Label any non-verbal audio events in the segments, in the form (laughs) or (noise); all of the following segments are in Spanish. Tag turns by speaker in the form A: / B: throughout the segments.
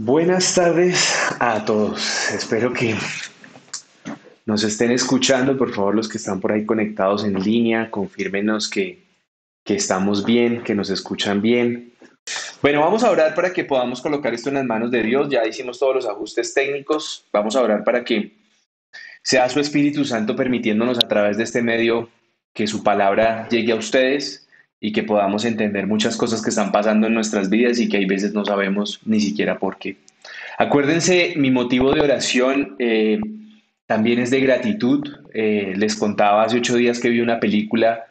A: Buenas tardes a todos. Espero que nos estén escuchando. Por favor, los que están por ahí conectados en línea, confírmenos que, que estamos bien, que nos escuchan bien. Bueno, vamos a orar para que podamos colocar esto en las manos de Dios. Ya hicimos todos los ajustes técnicos. Vamos a orar para que sea su Espíritu Santo permitiéndonos a través de este medio que su palabra llegue a ustedes y que podamos entender muchas cosas que están pasando en nuestras vidas y que hay veces no sabemos ni siquiera por qué. Acuérdense, mi motivo de oración eh, también es de gratitud. Eh, les contaba hace ocho días que vi una película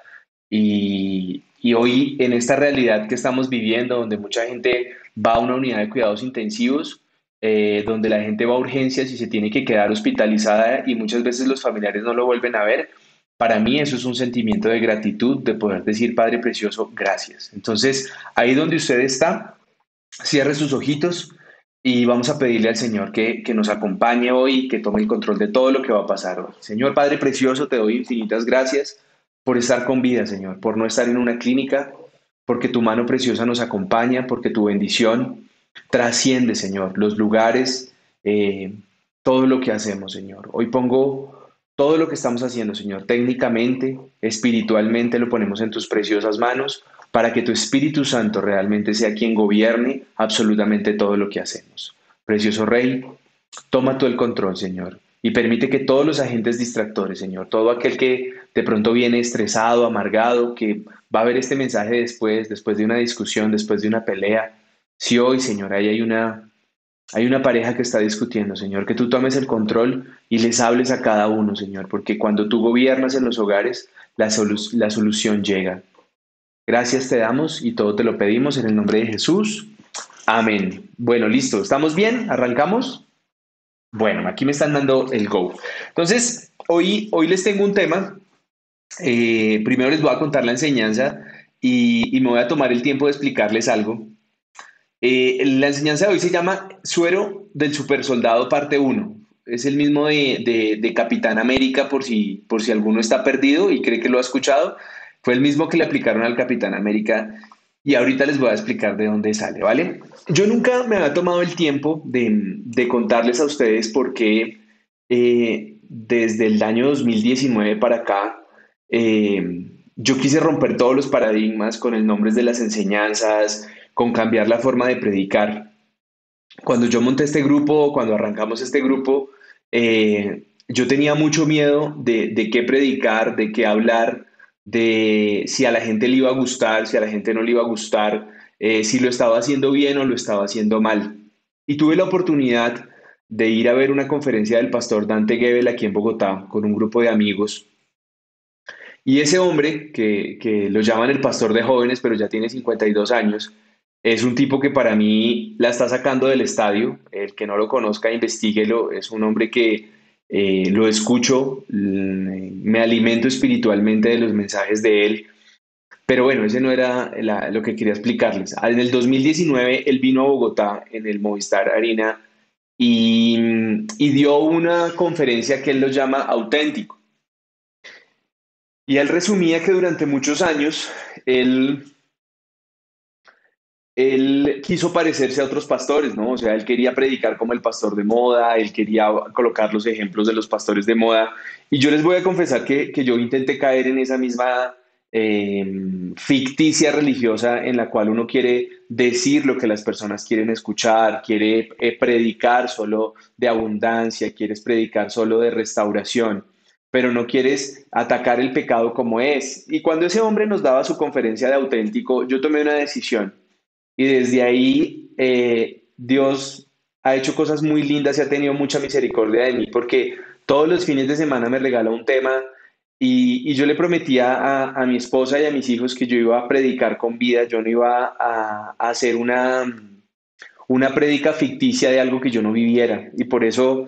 A: y, y hoy en esta realidad que estamos viviendo, donde mucha gente va a una unidad de cuidados intensivos, eh, donde la gente va a urgencias y se tiene que quedar hospitalizada y muchas veces los familiares no lo vuelven a ver, para mí eso es un sentimiento de gratitud, de poder decir, Padre Precioso, gracias. Entonces, ahí donde usted está, cierre sus ojitos y vamos a pedirle al Señor que, que nos acompañe hoy, que tome el control de todo lo que va a pasar hoy. Señor Padre Precioso, te doy infinitas gracias por estar con vida, Señor, por no estar en una clínica, porque tu mano preciosa nos acompaña, porque tu bendición trasciende, Señor, los lugares, eh, todo lo que hacemos, Señor. Hoy pongo todo lo que estamos haciendo, Señor, técnicamente, espiritualmente, lo ponemos en tus preciosas manos para que tu Espíritu Santo realmente sea quien gobierne absolutamente todo lo que hacemos. Precioso Rey, toma tú el control, Señor, y permite que todos los agentes distractores, Señor, todo aquel que de pronto viene estresado, amargado, que va a ver este mensaje después, después de una discusión, después de una pelea, si hoy, Señor, ahí hay una hay una pareja que está discutiendo, Señor, que tú tomes el control y les hables a cada uno, Señor, porque cuando tú gobiernas en los hogares, la, la solución llega. Gracias te damos y todo te lo pedimos en el nombre de Jesús. Amén. Bueno, listo. ¿Estamos bien? ¿Arrancamos? Bueno, aquí me están dando el go. Entonces, hoy, hoy les tengo un tema. Eh, primero les voy a contar la enseñanza y me voy a tomar el tiempo de explicarles algo. Eh, la enseñanza de hoy se llama Suero del Super Soldado parte 1. Es el mismo de, Capitán América por si, por si alguno está perdido y cree que lo ha escuchado. Fue el mismo que le aplicaron al Capitán América y ahorita les voy a explicar de dónde sale, ¿vale? Yo nunca me había tomado el tiempo de, contarles a ustedes por qué eh, desde el año 2019 para acá eh, yo quise romper todos los paradigmas con el nombre de las enseñanzas, con cambiar la forma de predicar. Cuando yo monté este grupo, cuando arrancamos este grupo, eh, yo tenía mucho miedo de, qué predicar, de qué hablar, de si a la gente le iba a gustar, si a la gente no le iba a gustar, eh, si lo estaba haciendo bien o lo estaba haciendo mal. Y tuve la oportunidad de ir a ver una conferencia del pastor Dante Gebel aquí en Bogotá con un grupo de amigos. Y ese hombre, que, que lo llaman el pastor de jóvenes, pero ya tiene 52 años, es un tipo que para mí la está sacando del estadio. El que no lo conozca, investiguelo. Es un hombre que eh, lo escucho, me alimento espiritualmente de los mensajes de él. Pero bueno, ese no era lo que quería explicarles. En el 2019 él vino a Bogotá en el Movistar Arena y, y dio una conferencia que él lo llama auténtico. Y él resumía que durante muchos años él él quiso parecerse a otros pastores, ¿no? O sea, él quería predicar como el pastor de moda, él quería colocar los ejemplos de los pastores de moda. Y yo les voy a confesar que, yo intenté caer en esa misma em, ficticia religiosa en la cual uno quiere decir lo que las personas quieren escuchar, quiere eh, predicar solo de abundancia, quieres predicar solo de restauración pero no quieres atacar el pecado como es. Y cuando ese hombre nos daba su conferencia de auténtico, yo tomé una decisión y desde ahí eh, Dios ha hecho cosas muy lindas y ha tenido mucha misericordia de mí porque todos los fines de semana me regala un tema y, yo le prometía a, mi esposa y a mis hijos que yo iba a predicar con vida, yo no iba a, hacer una, una predica ficticia de algo que yo no viviera. Y por eso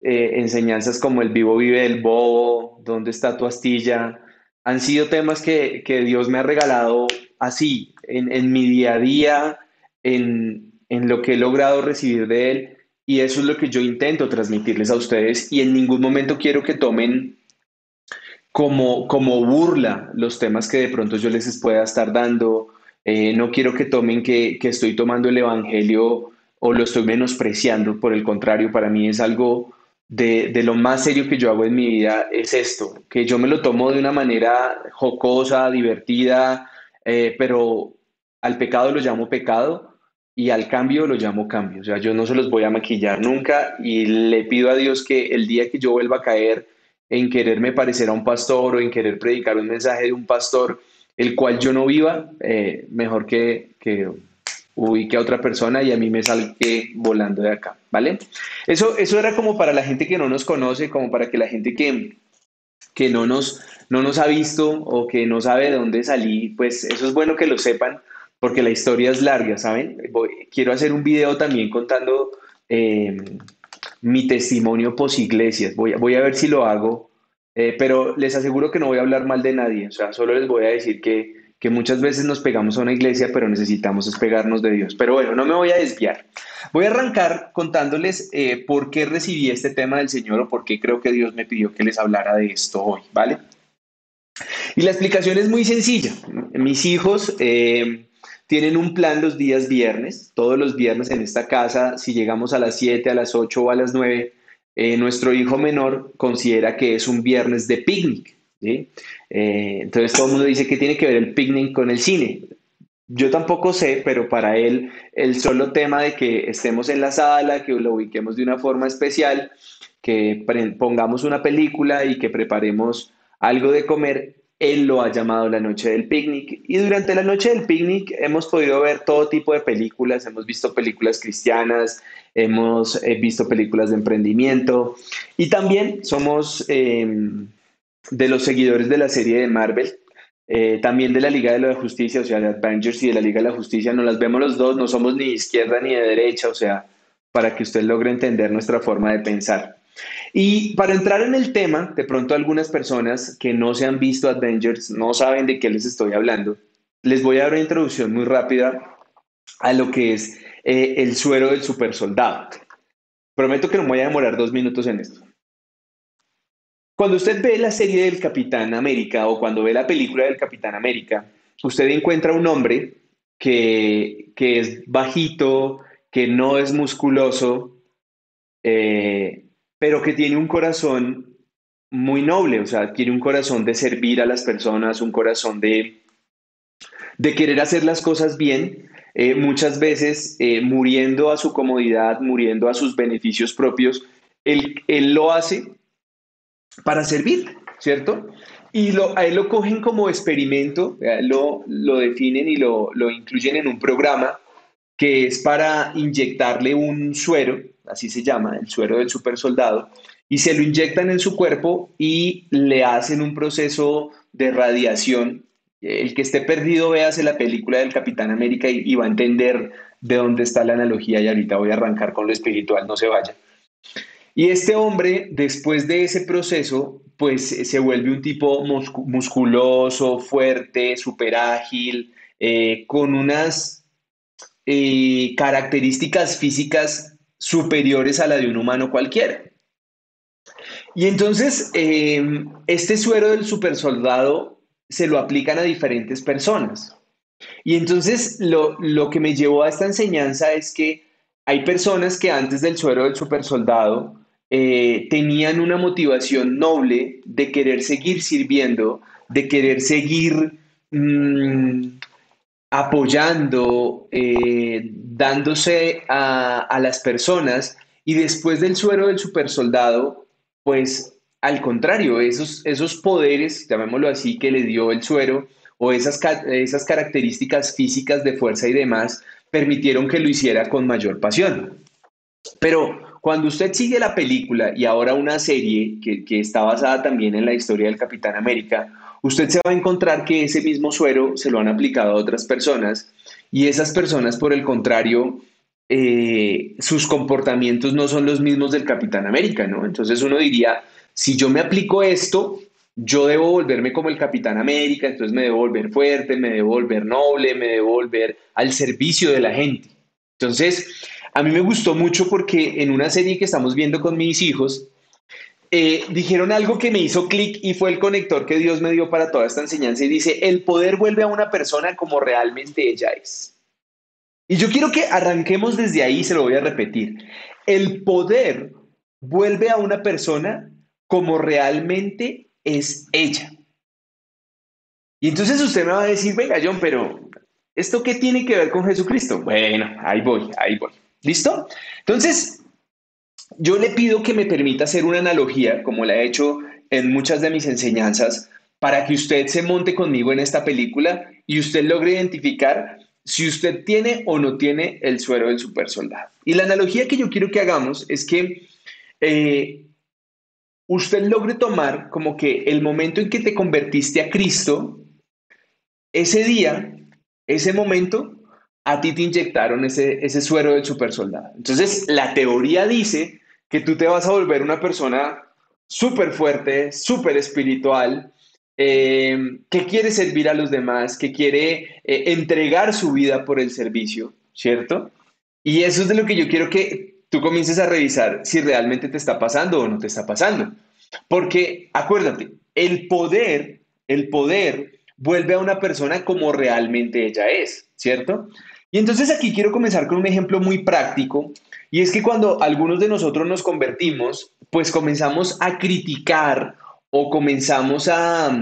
A: eh, enseñanzas como el vivo vive el bobo, dónde está tu astilla, han sido temas que, que Dios me ha regalado así, en, mi día a día, en, lo que he logrado recibir de Él. Y eso es lo que yo intento transmitirles a ustedes y en ningún momento quiero que tomen como, como burla los temas que de pronto yo les pueda estar dando. Eh, no quiero que tomen que, estoy tomando el Evangelio o lo estoy menospreciando. Por el contrario, para mí es algo de, de, lo más serio que yo hago en mi vida, es esto, que yo me lo tomo de una manera jocosa, divertida, eh, pero al pecado lo llamo pecado y al cambio lo llamo cambio. O sea, yo no se los voy a maquillar nunca y le pido a Dios que el día que yo vuelva a caer en quererme parecer a un pastor o en querer predicar un mensaje de un pastor, el cual yo no viva, eh, mejor que, que ubique a otra persona y a mí me salgue volando de acá, ¿vale? Eso, eso era como para la gente que no nos conoce, como para que la gente que, que no, nos, no nos ha visto o que no sabe de dónde salí, pues eso es bueno que lo sepan, porque la historia es larga, ¿saben? quiero hacer un video también contando eh, mi testimonio post iglesias, voy, voy a ver si lo hago, eh, pero les aseguro que no voy a hablar mal de nadie, o sea, solo les voy a decir que que muchas veces nos pegamos a una iglesia, pero necesitamos despegarnos de Dios. Pero bueno, no me voy a desviar. Voy a arrancar contándoles eh, por qué recibí este tema del Señor o por qué creo que Dios me pidió que les hablara de esto hoy, ¿vale? Y la explicación es muy sencilla. Mis hijos eh, tienen un plan los días viernes, todos los viernes en esta casa, si llegamos a las 7, a las 8 o a las 9, eh, nuestro hijo menor considera que es un viernes de picnic. Eh, entonces todo el mundo dice que tiene que ver el picnic con el cine. Yo tampoco sé, pero para él el solo tema de que estemos en la sala, que lo ubiquemos de una forma especial, que pongamos una película y que preparemos algo de comer, él lo ha llamado la noche del picnic. Y durante la noche del picnic hemos podido ver todo tipo de películas, hemos visto películas cristianas, hemos eh, visto películas de emprendimiento. Y también somos... Em, de los seguidores de la serie de Marvel, eh, también de la Liga de la Justicia, o sea, de Avengers y de la Liga de la Justicia, nos las vemos los dos, no somos ni de izquierda ni de derecha, o sea, para que usted logre entender nuestra forma de pensar. Y para entrar en el tema, de pronto algunas personas que no se han visto Avengers no saben de qué les estoy hablando. Les voy a dar una introducción muy rápida a lo que es eh, el suero del super soldado. Prometo que no me voy a demorar dos minutos en esto. Cuando usted ve la serie del Capitán América o cuando ve la película del Capitán América, usted encuentra un hombre que, es bajito, que no es musculoso, eh, pero que tiene un corazón muy noble, o sea, tiene un corazón de servir a las personas, un corazón de, de querer hacer las cosas bien, eh, muchas veces eh, muriendo a su comodidad, muriendo a sus beneficios propios. Él, él lo hace para servir, ¿cierto? Y lo, a él lo cogen como experimento, lo, lo definen y lo, lo incluyen en un programa que es para inyectarle un suero, así se llama, el suero del super soldado, y se lo inyectan en su cuerpo y le hacen un proceso de radiación. El que esté perdido, véase la película del Capitán América y, va a entender de dónde está la analogía y ahorita voy a arrancar con lo espiritual, no se vaya. Y este hombre, después de ese proceso, pues se vuelve un tipo musculoso, fuerte, súper ágil, eh, con unas eh, características físicas superiores a la de un humano cualquiera. Y entonces, em, este suero del supersoldado se lo aplican a diferentes personas. Y entonces lo, lo que me llevó a esta enseñanza es que hay personas que antes del suero del supersoldado eh, tenían una motivación noble de querer seguir sirviendo, de querer seguir mm, apoyando, eh, dándose a, las personas y después del suero del supersoldado, pues al contrario, esos, esos poderes, llamémoslo así, que le dio el suero o esas, esas características físicas de fuerza y demás, permitieron que lo hiciera con mayor pasión. Pero cuando usted sigue la película y ahora una serie que, está basada también en la historia del Capitán América, usted se va a encontrar que ese mismo suero se lo han aplicado a otras personas y esas personas, por el contrario, eh, sus comportamientos no son los mismos del Capitán América, ¿no? Entonces uno diría, si yo me aplico esto, yo debo volverme como el Capitán América, entonces me debo volver fuerte, me debo volver noble, me debo volver al servicio de la gente. Entonces, a mí me gustó mucho porque en una serie que estamos viendo con mis hijos, eh, dijeron algo que me hizo clic y fue el conector que Dios me dio para toda esta enseñanza y dice, el poder vuelve a una persona como realmente ella es. Y yo quiero que arranquemos desde ahí, se lo voy a repetir. El poder vuelve a una persona como realmente es ella. Y entonces usted me va a decir, venga John, pero ¿esto qué tiene que ver con Jesucristo? Bueno, ahí voy, ahí voy. ¿Listo? Entonces, yo le pido que me permita hacer una analogía, como la he hecho en muchas de mis enseñanzas, para que usted se monte conmigo en esta película y usted logre identificar si usted tiene o no tiene el suero del super soldado. Y la analogía que yo quiero que hagamos es que eh, usted logre tomar como que el momento en que te convertiste a Cristo, ese día, ese momento, a ti te inyectaron ese, ese suero del super soldado. Entonces, la teoría dice que tú te vas a volver una persona súper fuerte, súper espiritual, eh, que quiere servir a los demás, que quiere eh, entregar su vida por el servicio, ¿cierto? Y eso es de lo que yo quiero que tú comiences a revisar si realmente te está pasando o no te está pasando. Porque acuérdate, el poder, el poder vuelve a una persona como realmente ella es, ¿cierto? Y entonces aquí quiero comenzar con un ejemplo muy práctico, y es que cuando algunos de nosotros nos convertimos, pues comenzamos a criticar o comenzamos a,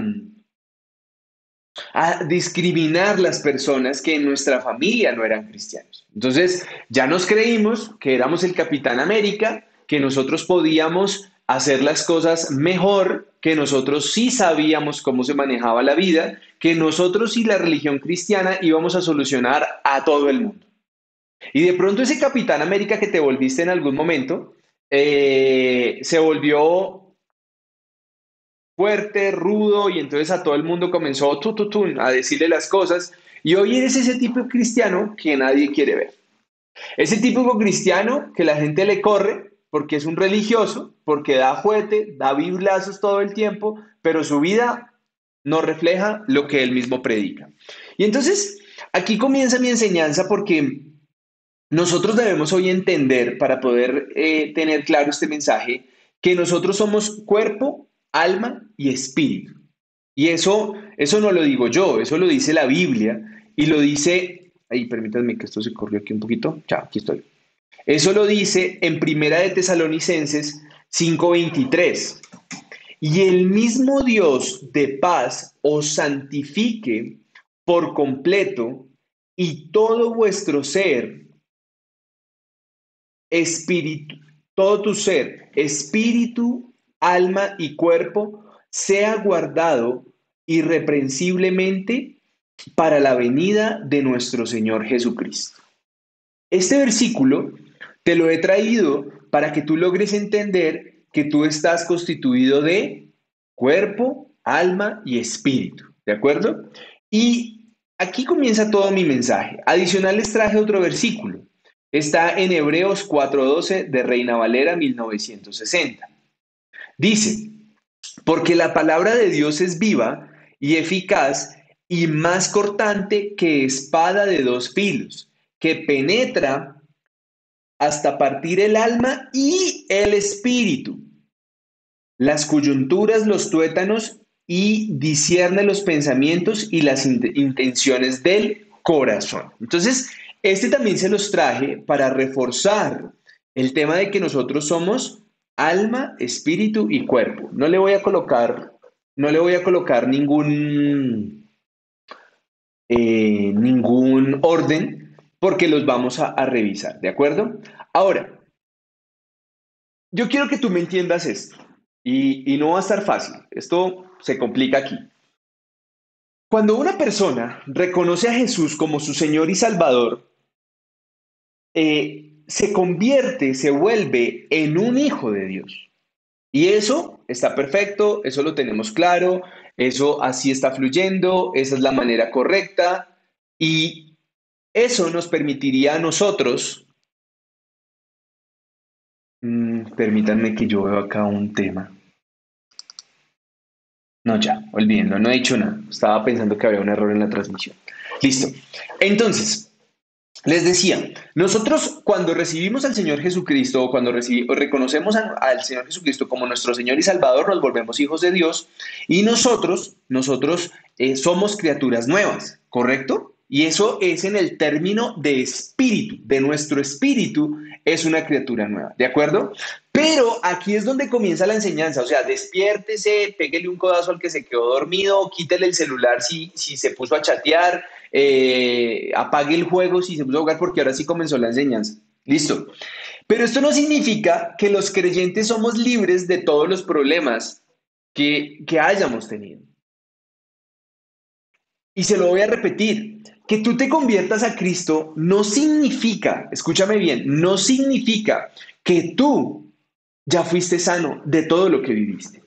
A: a discriminar las personas que en nuestra familia no eran cristianos. Entonces, ya nos creímos que éramos el Capitán América, que nosotros podíamos hacer las cosas mejor, que nosotros sí sabíamos cómo se manejaba la vida, que nosotros y la religión cristiana íbamos a solucionar a todo el mundo. Y de pronto ese Capitán América que te volviste en algún momento, eh, se volvió fuerte, rudo, y entonces a todo el mundo comenzó a decirle las cosas. Y hoy eres ese tipo cristiano que nadie quiere ver. Ese típico cristiano que la gente le corre porque es un religioso, porque da juguete, da biblazos todo el tiempo, pero su vida no refleja lo que él mismo predica. Y entonces, aquí comienza mi enseñanza porque nosotros debemos hoy entender, para poder eh, tener claro este mensaje, que nosotros somos cuerpo, alma y espíritu. Y eso, eso no lo digo yo, eso lo dice la Biblia y lo dice, ay, permítanme que esto se corrió aquí un poquito, ya, aquí estoy. Eso lo dice en Primera de Tesalonicenses 5:23. Y el mismo Dios de paz os santifique por completo y todo vuestro ser, espíritu, todo tu ser, espíritu, alma y cuerpo sea guardado irreprensiblemente para la venida de nuestro Señor Jesucristo. Este versículo te lo he traído para que tú logres entender que tú estás constituido de cuerpo, alma y espíritu, ¿de acuerdo? Y aquí comienza todo mi mensaje. Adicional les traje otro versículo. Está en Hebreos 4:12 de Reina Valera 1960. Dice, porque la palabra de Dios es viva y eficaz y más cortante que espada de dos filos, que penetra hasta partir el alma y el espíritu, las coyunturas, los tuétanos y discierne los pensamientos y las intenciones del corazón. Entonces, este también se los traje para reforzar el tema de que nosotros somos alma, espíritu y cuerpo. No le voy a colocar, no le voy a colocar ningún, eh, ningún orden porque los vamos a, revisar, ¿de acuerdo? Ahora, yo quiero que tú me entiendas esto y, no va a estar fácil. Esto se complica aquí. Cuando una persona reconoce a Jesús como su Señor y Salvador, eh, se convierte, se vuelve en un hijo de Dios. Y eso está perfecto, eso lo tenemos claro, eso así está fluyendo, esa es la manera correcta y eso nos permitiría a nosotros, mm, permítanme que yo veo acá un tema. No, ya, olvídenlo, no he dicho nada, estaba pensando que había un error en la transmisión. Listo. Entonces, les decía, nosotros cuando recibimos al Señor Jesucristo o cuando reconocemos al Señor Jesucristo como nuestro Señor y Salvador, nos volvemos hijos de Dios y nosotros, nosotros eh, somos criaturas nuevas, ¿correcto? Y eso es en el término de espíritu, de nuestro espíritu, es una criatura nueva, ¿de acuerdo? Pero aquí es donde comienza la enseñanza, o sea, despiértese, pégale un codazo al que se quedó dormido, quítele el celular si, si se puso a chatear, eh, apague el juego si se puso a jugar, porque ahora sí comenzó la enseñanza. Listo. Pero esto no significa que los creyentes somos libres de todos los problemas que, que hayamos tenido. Y se lo voy a repetir, que tú te conviertas a Cristo no significa, escúchame bien, no significa que tú ya fuiste sano de todo lo que viviste.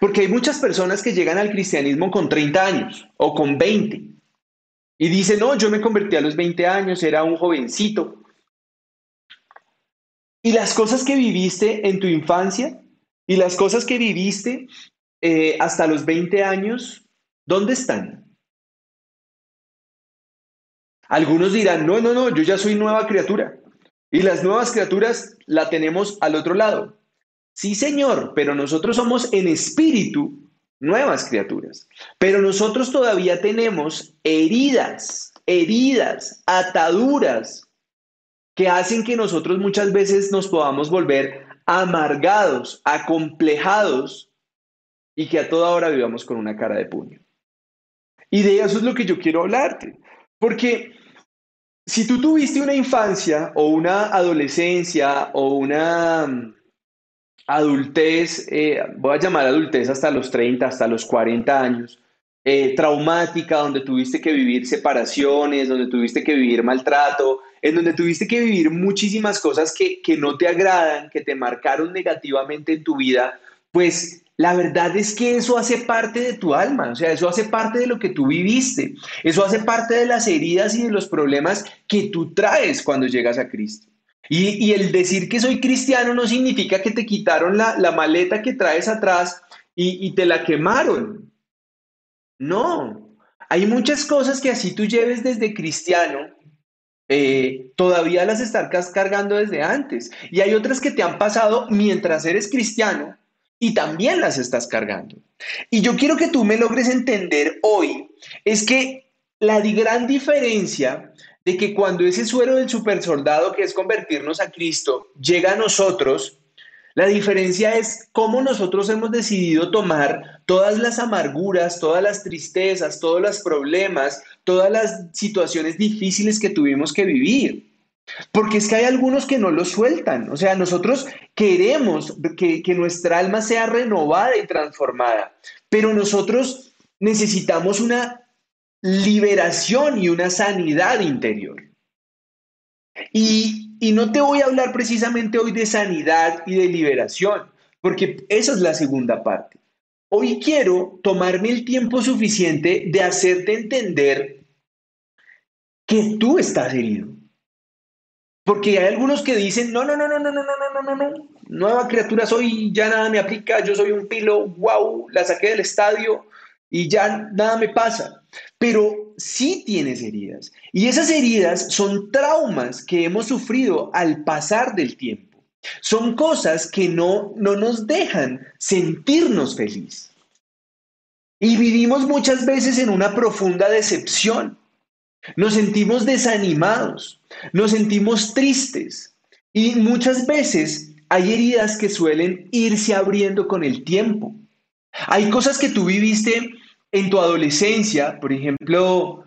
A: Porque hay muchas personas que llegan al cristianismo con 30 años o con 20 y dicen, no, yo me convertí a los 20 años, era un jovencito. Y las cosas que viviste en tu infancia y las cosas que viviste eh, hasta los 20 años, ¿dónde están? Algunos dirán, no, no, no, yo ya soy nueva criatura. Y las nuevas criaturas la tenemos al otro lado. Sí, Señor, pero nosotros somos en espíritu nuevas criaturas. Pero nosotros todavía tenemos heridas, heridas, ataduras que hacen que nosotros muchas veces nos podamos volver amargados, acomplejados y que a toda hora vivamos con una cara de puño. Y de eso es lo que yo quiero hablarte. Porque si tú tuviste una infancia o una adolescencia o una mm, adultez, eh, voy a llamar adultez hasta los 30, hasta los 40 años, eh, traumática, donde tuviste que vivir separaciones, donde tuviste que vivir maltrato, en donde tuviste que vivir muchísimas cosas que, que no te agradan, que te marcaron negativamente en tu vida, pues la verdad es que eso hace parte de tu alma, o sea, eso hace parte de lo que tú viviste, eso hace parte de las heridas y de los problemas que tú traes cuando llegas a Cristo. Y, el decir que soy cristiano no significa que te quitaron la, maleta que traes atrás y, te la quemaron. No, hay muchas cosas que así tú lleves desde cristiano, eh, todavía las estás cargando desde antes. Y hay otras que te han pasado mientras eres cristiano y también las estás cargando. Y yo quiero que tú me logres entender hoy es que la gran diferencia de que cuando ese suero del supersoldado que es convertirnos a Cristo llega a nosotros, la diferencia es cómo nosotros hemos decidido tomar todas las amarguras, todas las tristezas, todos los problemas, todas las situaciones difíciles que tuvimos que vivir. Porque es que hay algunos que no lo sueltan. O sea, nosotros queremos que, que nuestra alma sea renovada y transformada, pero nosotros necesitamos una liberación y una sanidad interior. Y, y, no te voy a hablar precisamente hoy de sanidad y de liberación, porque esa es la segunda parte. Hoy quiero tomarme el tiempo suficiente de hacerte entender que tú estás herido. Porque hay algunos que dicen, no, no, no, no, no, no, no, no, no, no, nueva criatura soy, ya nada me aplica, yo soy un pilo, wow, la saqué del estadio y ya nada me pasa. Pero sí tienes heridas. Y esas heridas son traumas que hemos sufrido al pasar del tiempo. Son cosas que no, no nos dejan sentirnos feliz. Y vivimos muchas veces en una profunda decepción. Nos sentimos desanimados, nos sentimos tristes y muchas veces hay heridas que suelen irse abriendo con el tiempo. Hay cosas que tú viviste en tu adolescencia, por ejemplo,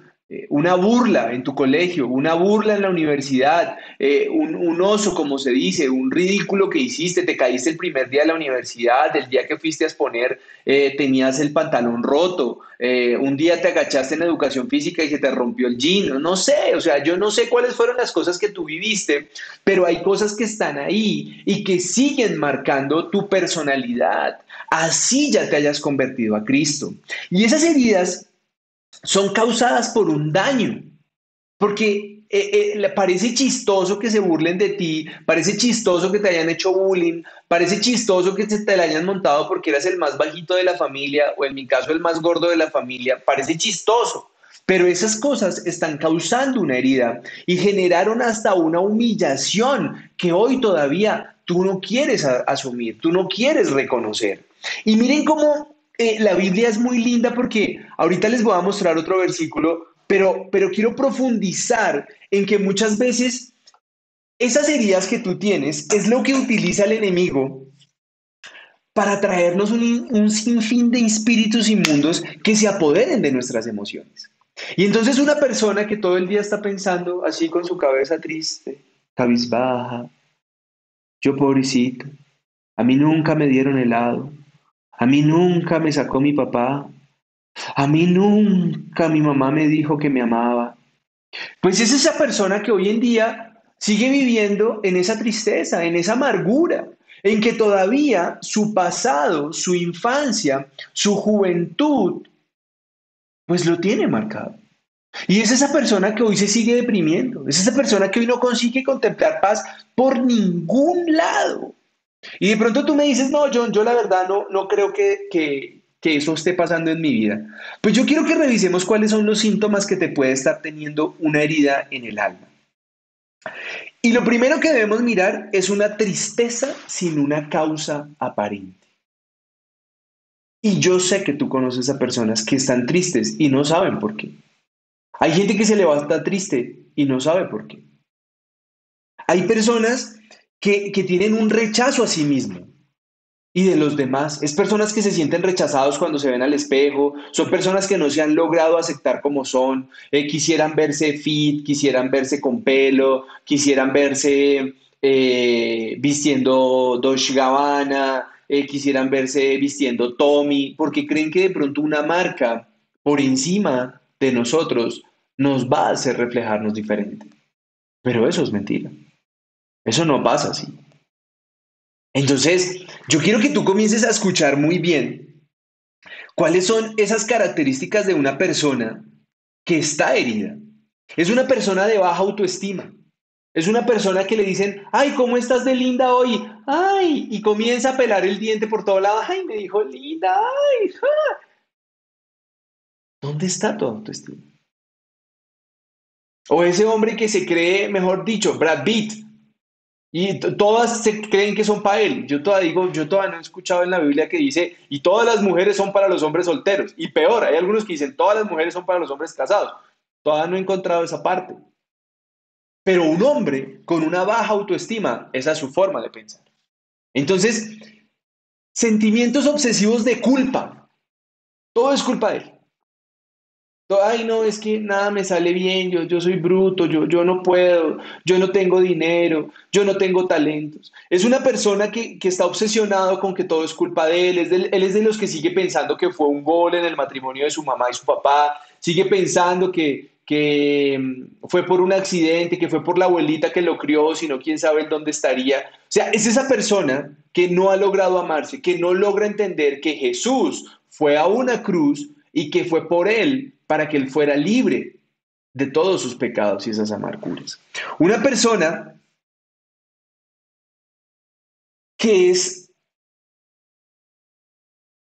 A: una burla en tu colegio, una burla en la universidad, eh, un, oso, como se dice, un ridículo que hiciste, te caíste el primer día de la universidad, el día que fuiste a exponer eh, tenías el pantalón roto, un día te agachaste en educación física y se te rompió el jean, no sé, o sea, yo no sé cuáles fueron las cosas que tú viviste, pero hay cosas que están ahí y que siguen marcando tu personalidad. Así ya te hayas convertido a Cristo. Y esas heridas son causadas por un daño, porque eh, eh, parece chistoso que se burlen de ti, parece chistoso que te hayan hecho bullying, parece chistoso que te la hayan montado porque eras el más bajito de la familia o en mi caso el más gordo de la familia, parece chistoso. Pero esas cosas están causando una herida y generaron hasta una humillación que hoy todavía tú no quieres asumir, tú no quieres reconocer. Y miren cómo eh, la Biblia es muy linda porque ahorita les voy a mostrar otro versículo, pero, pero quiero profundizar en que muchas veces esas heridas que tú tienes es lo que utiliza el enemigo para traernos un, un sinfín de espíritus inmundos que se apoderen de nuestras emociones. Y entonces una persona que todo el día está pensando así con su cabeza triste, cabizbaja, yo pobrecito, a mí nunca me dieron helado, a mí nunca me sacó mi papá, a mí nunca mi mamá me dijo que me amaba. Pues es esa persona que hoy en día sigue viviendo en esa tristeza, en esa amargura, en que todavía su pasado, su infancia, su juventud, pues lo tiene marcado. Y es esa persona que hoy se sigue deprimiendo, es esa persona que hoy no consigue contemplar paz por ningún lado. Y de pronto tú me dices, no, John, yo la verdad no, no creo que, que, que eso esté pasando en mi vida. Pues yo quiero que revisemos cuáles son los síntomas que te puede estar teniendo una herida en el alma. Y lo primero que debemos mirar es una tristeza sin una causa aparente. Y yo sé que tú conoces a personas que están tristes y no saben por qué. Hay gente que se levanta triste y no sabe por qué. Hay personas que, tienen un rechazo a sí mismo y de los demás. Es personas que se sienten rechazados cuando se ven al espejo, son personas que no se han logrado aceptar como son, eh, quisieran verse fit, quisieran verse con pelo, quisieran verse eh, vistiendo Dolce Gabbana, eh, quisieran verse vistiendo Tommy, porque creen que de pronto una marca por encima de nosotros nos va a hacer reflejarnos diferente. Pero eso es mentira. Eso no pasa así. Entonces, yo quiero que tú comiences a escuchar muy bien cuáles son esas características de una persona que está herida. Es una persona de baja autoestima. Es una persona que le dicen, ay, ¿cómo estás de linda hoy? Ay, y comienza a pelar el diente por todo lado. Ay, me dijo linda, ay. (laughs) ¿Dónde está tu autoestima? O ese hombre que se cree, mejor dicho, Brad Pitt, y todas se creen que son para él. Yo todavía digo, yo todavía no he escuchado en la Biblia que dice, y todas las mujeres son para los hombres solteros. Y peor, hay algunos que dicen, todas las mujeres son para los hombres casados. Todavía no he encontrado esa parte. Pero un hombre con una baja autoestima, esa es su forma de pensar. Entonces, sentimientos obsesivos de culpa. Todo es culpa de él. Ay, no, es que nada me sale bien, yo, yo soy bruto, yo, yo no puedo, yo no tengo dinero, yo no tengo talentos. Es una persona que, está obsesionado con que todo es culpa de él. Es él es de los que sigue pensando que fue un gol en el matrimonio de su mamá y su papá. Sigue pensando que, que mm, fue por un accidente, que fue por la abuelita que lo crió, sino quién sabe dónde estaría. O sea, es esa persona que no ha logrado amarse, que no logra entender que Jesús fue a una cruz y que fue por él para que él fuera libre de todos sus pecados y esas amarguras. Una persona que es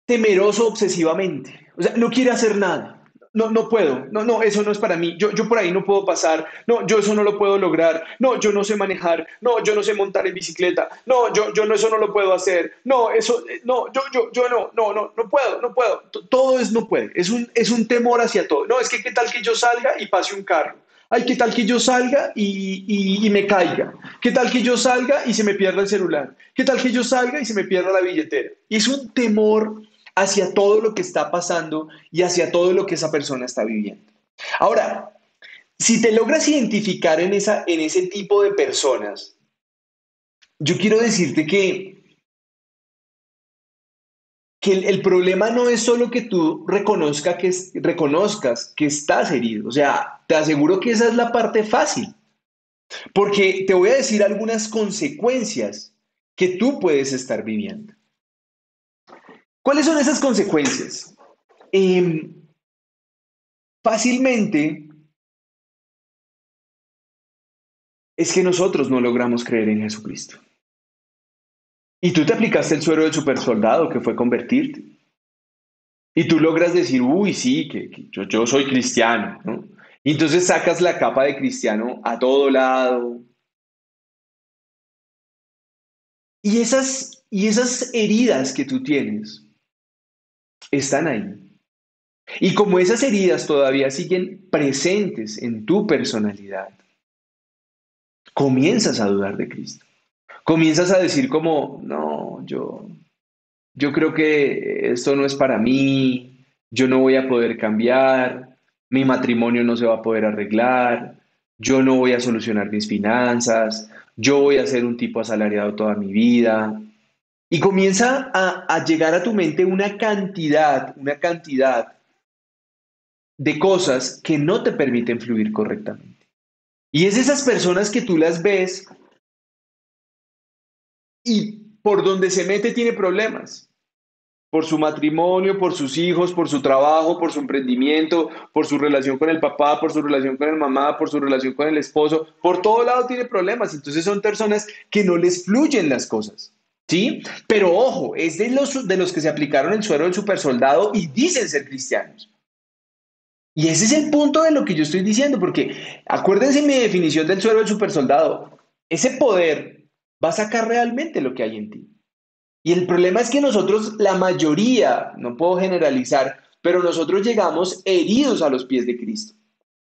A: temeroso obsesivamente, o sea, no quiere hacer nada no, no puedo, no, no, eso no es para mí, yo, yo por ahí no puedo pasar, no, yo eso no lo puedo lograr, no, yo no sé manejar, no, yo no sé montar en bicicleta, no, yo, yo no, eso no lo puedo hacer, no, eso, no, yo, yo, yo no, no, no, no puedo, no puedo, todo es no puede, es un, es un temor hacia todo, no, es que qué tal que yo salga y pase un carro, ay, qué tal que yo salga y, y, y me caiga, qué tal que yo salga y se me pierda el celular, qué tal que yo salga y se me pierda la billetera, es un temor hacia todo lo que está pasando y hacia todo lo que esa persona está viviendo. Ahora, si te logras identificar en, esa, en ese tipo de personas, yo quiero decirte que, que el, problema no es solo que tú reconozca que, reconozcas que estás herido. O sea, te aseguro que esa es la parte fácil. Porque te voy a decir algunas consecuencias que tú puedes estar viviendo. ¿Cuáles son esas consecuencias? Em, fácilmente es que nosotros no logramos creer en Jesucristo. Y tú te aplicaste el suero del supersoldado que fue convertirte. Y tú logras decir, uy, sí, que, yo, yo, soy cristiano. ¿no? Y entonces sacas la capa de cristiano a todo lado. Y esas, y esas heridas que tú tienes están ahí. Y como esas heridas todavía siguen presentes en tu personalidad, comienzas a dudar de Cristo. Comienzas a decir como, no, yo, yo creo que esto no es para mí, yo no voy a poder cambiar, mi matrimonio no se va a poder arreglar, yo no voy a solucionar mis finanzas, yo voy a ser un tipo asalariado toda mi vida. Y comienza a, a llegar a tu mente una cantidad, una cantidad de cosas que no te permiten fluir correctamente. Y es esas personas que tú las ves y por donde se mete tiene problemas. Por su matrimonio, por sus hijos, por su trabajo, por su emprendimiento, por su relación con el papá, por su relación con el mamá, por su relación con el esposo. Por todo lado tiene problemas. Entonces son personas que no les fluyen las cosas. ¿Sí? Pero ojo, es de los, de los que se aplicaron el suero del supersoldado y dicen ser cristianos. Y ese es el punto de lo que yo estoy diciendo, porque acuérdense mi definición del suero del supersoldado. Ese poder va a sacar realmente lo que hay en ti. Y el problema es que nosotros, la mayoría, no puedo generalizar, pero nosotros llegamos heridos a los pies de Cristo.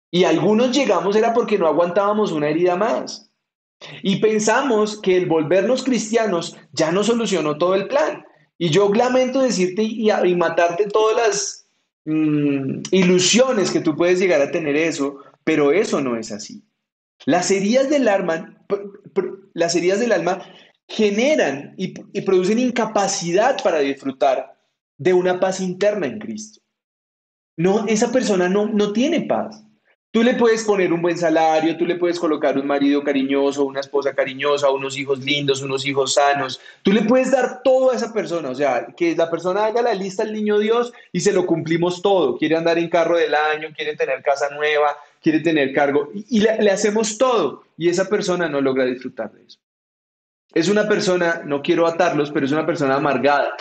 A: Y algunos llegamos era porque no aguantábamos una herida más. Y pensamos que el volvernos cristianos ya no solucionó todo el plan. Y yo lamento decirte y, matarte todas las Mm, ilusiones que tú puedes llegar a tener eso, pero eso no es así. Las heridas del alma, las heridas del alma generan y, y producen incapacidad para disfrutar de una paz interna en Cristo. No, esa persona no, no tiene paz. Tú le puedes poner un buen salario, tú le puedes colocar un marido cariñoso, una esposa cariñosa, unos hijos lindos, unos hijos sanos. Tú le puedes dar todo a esa persona, o sea, que la persona haga la lista al niño Dios y se lo cumplimos todo. Quiere andar en carro del año, quiere tener casa nueva, quiere tener cargo y, le, le hacemos todo y esa persona no logra disfrutar de eso. Es una persona, no quiero atarlos, pero es una persona amargada.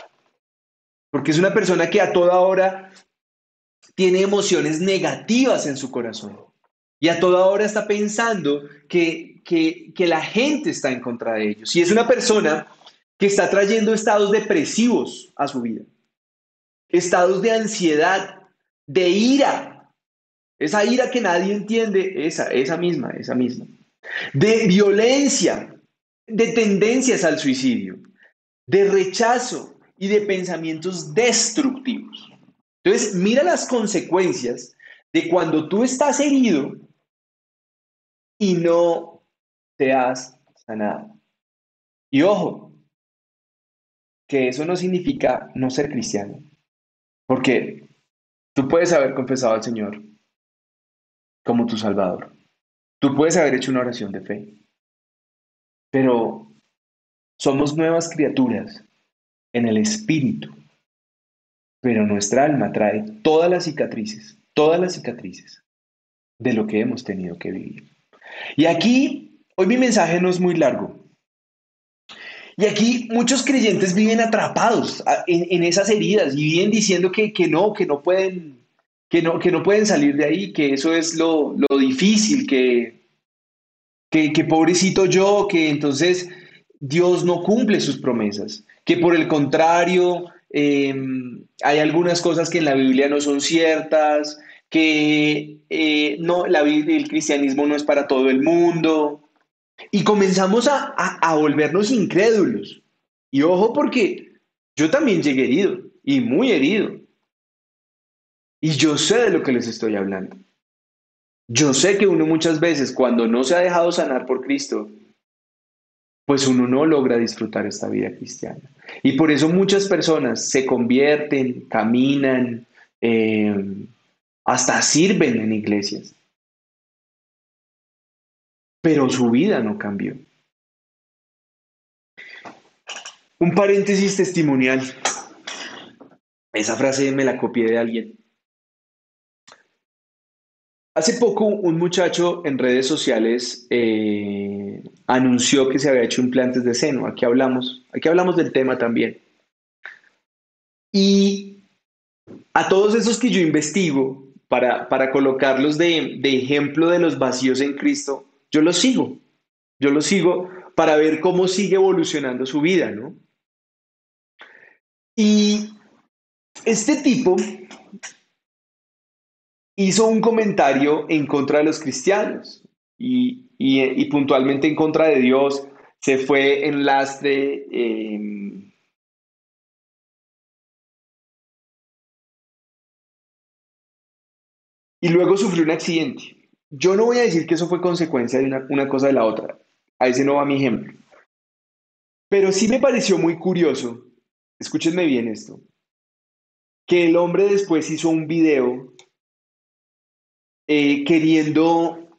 A: Porque es una persona que a toda hora tiene emociones negativas en su corazón. Y a toda hora está pensando que, que, la gente está en contra de ellos. Y es una persona que está trayendo estados depresivos a su vida. Estados de ansiedad, de ira. Esa ira que nadie entiende, esa, esa misma, esa misma. De violencia, de tendencias al suicidio, de rechazo y de pensamientos destructivos. Entonces, mira las consecuencias de cuando tú estás herido y no te has sanado. Y ojo, que eso no significa no ser cristiano, porque tú puedes haber confesado al Señor como tu Salvador, tú puedes haber hecho una oración de fe, pero somos nuevas criaturas en el Espíritu pero nuestra alma trae todas las cicatrices, todas las cicatrices de lo que hemos tenido que vivir. Y aquí, hoy mi mensaje no es muy largo. Y aquí muchos creyentes viven atrapados en, esas heridas y viven diciendo que, no, que no pueden, que no, que no pueden salir de ahí, que eso es lo, difícil, que, que, que pobrecito yo, que entonces Dios no cumple sus promesas, que por el contrario, Em, hay algunas cosas que en la Biblia no son ciertas, que eh, no, la el cristianismo no es para todo el mundo. Y comenzamos a, a volvernos incrédulos. Y ojo porque yo también llegué herido y muy herido. Y yo sé de lo que les estoy hablando. Yo sé que uno muchas veces cuando no se ha dejado sanar por Cristo, pues uno no logra disfrutar esta vida cristiana. Y por eso muchas personas se convierten, caminan, eh, hasta sirven en iglesias. Pero su vida no cambió. Un paréntesis testimonial. Esa frase me la copié de alguien. Hace poco un muchacho en redes sociales eh, anunció que se había hecho implantes de seno. Aquí hablamos, aquí hablamos del tema también. Y a todos esos que yo investigo para, para colocarlos de, de ejemplo de los vacíos en Cristo, yo los sigo. Yo los sigo para ver cómo sigue evolucionando su vida, ¿no? Y este tipo hizo un comentario en contra de los cristianos y, puntualmente en contra de Dios. Se fue en lastre. Em, y luego sufrió un accidente. Yo no voy a decir que eso fue consecuencia de una, una cosa de la otra. A ese no va mi ejemplo. Pero sí me pareció muy curioso, escúchenme bien esto, que el hombre después hizo un video eh, queriendo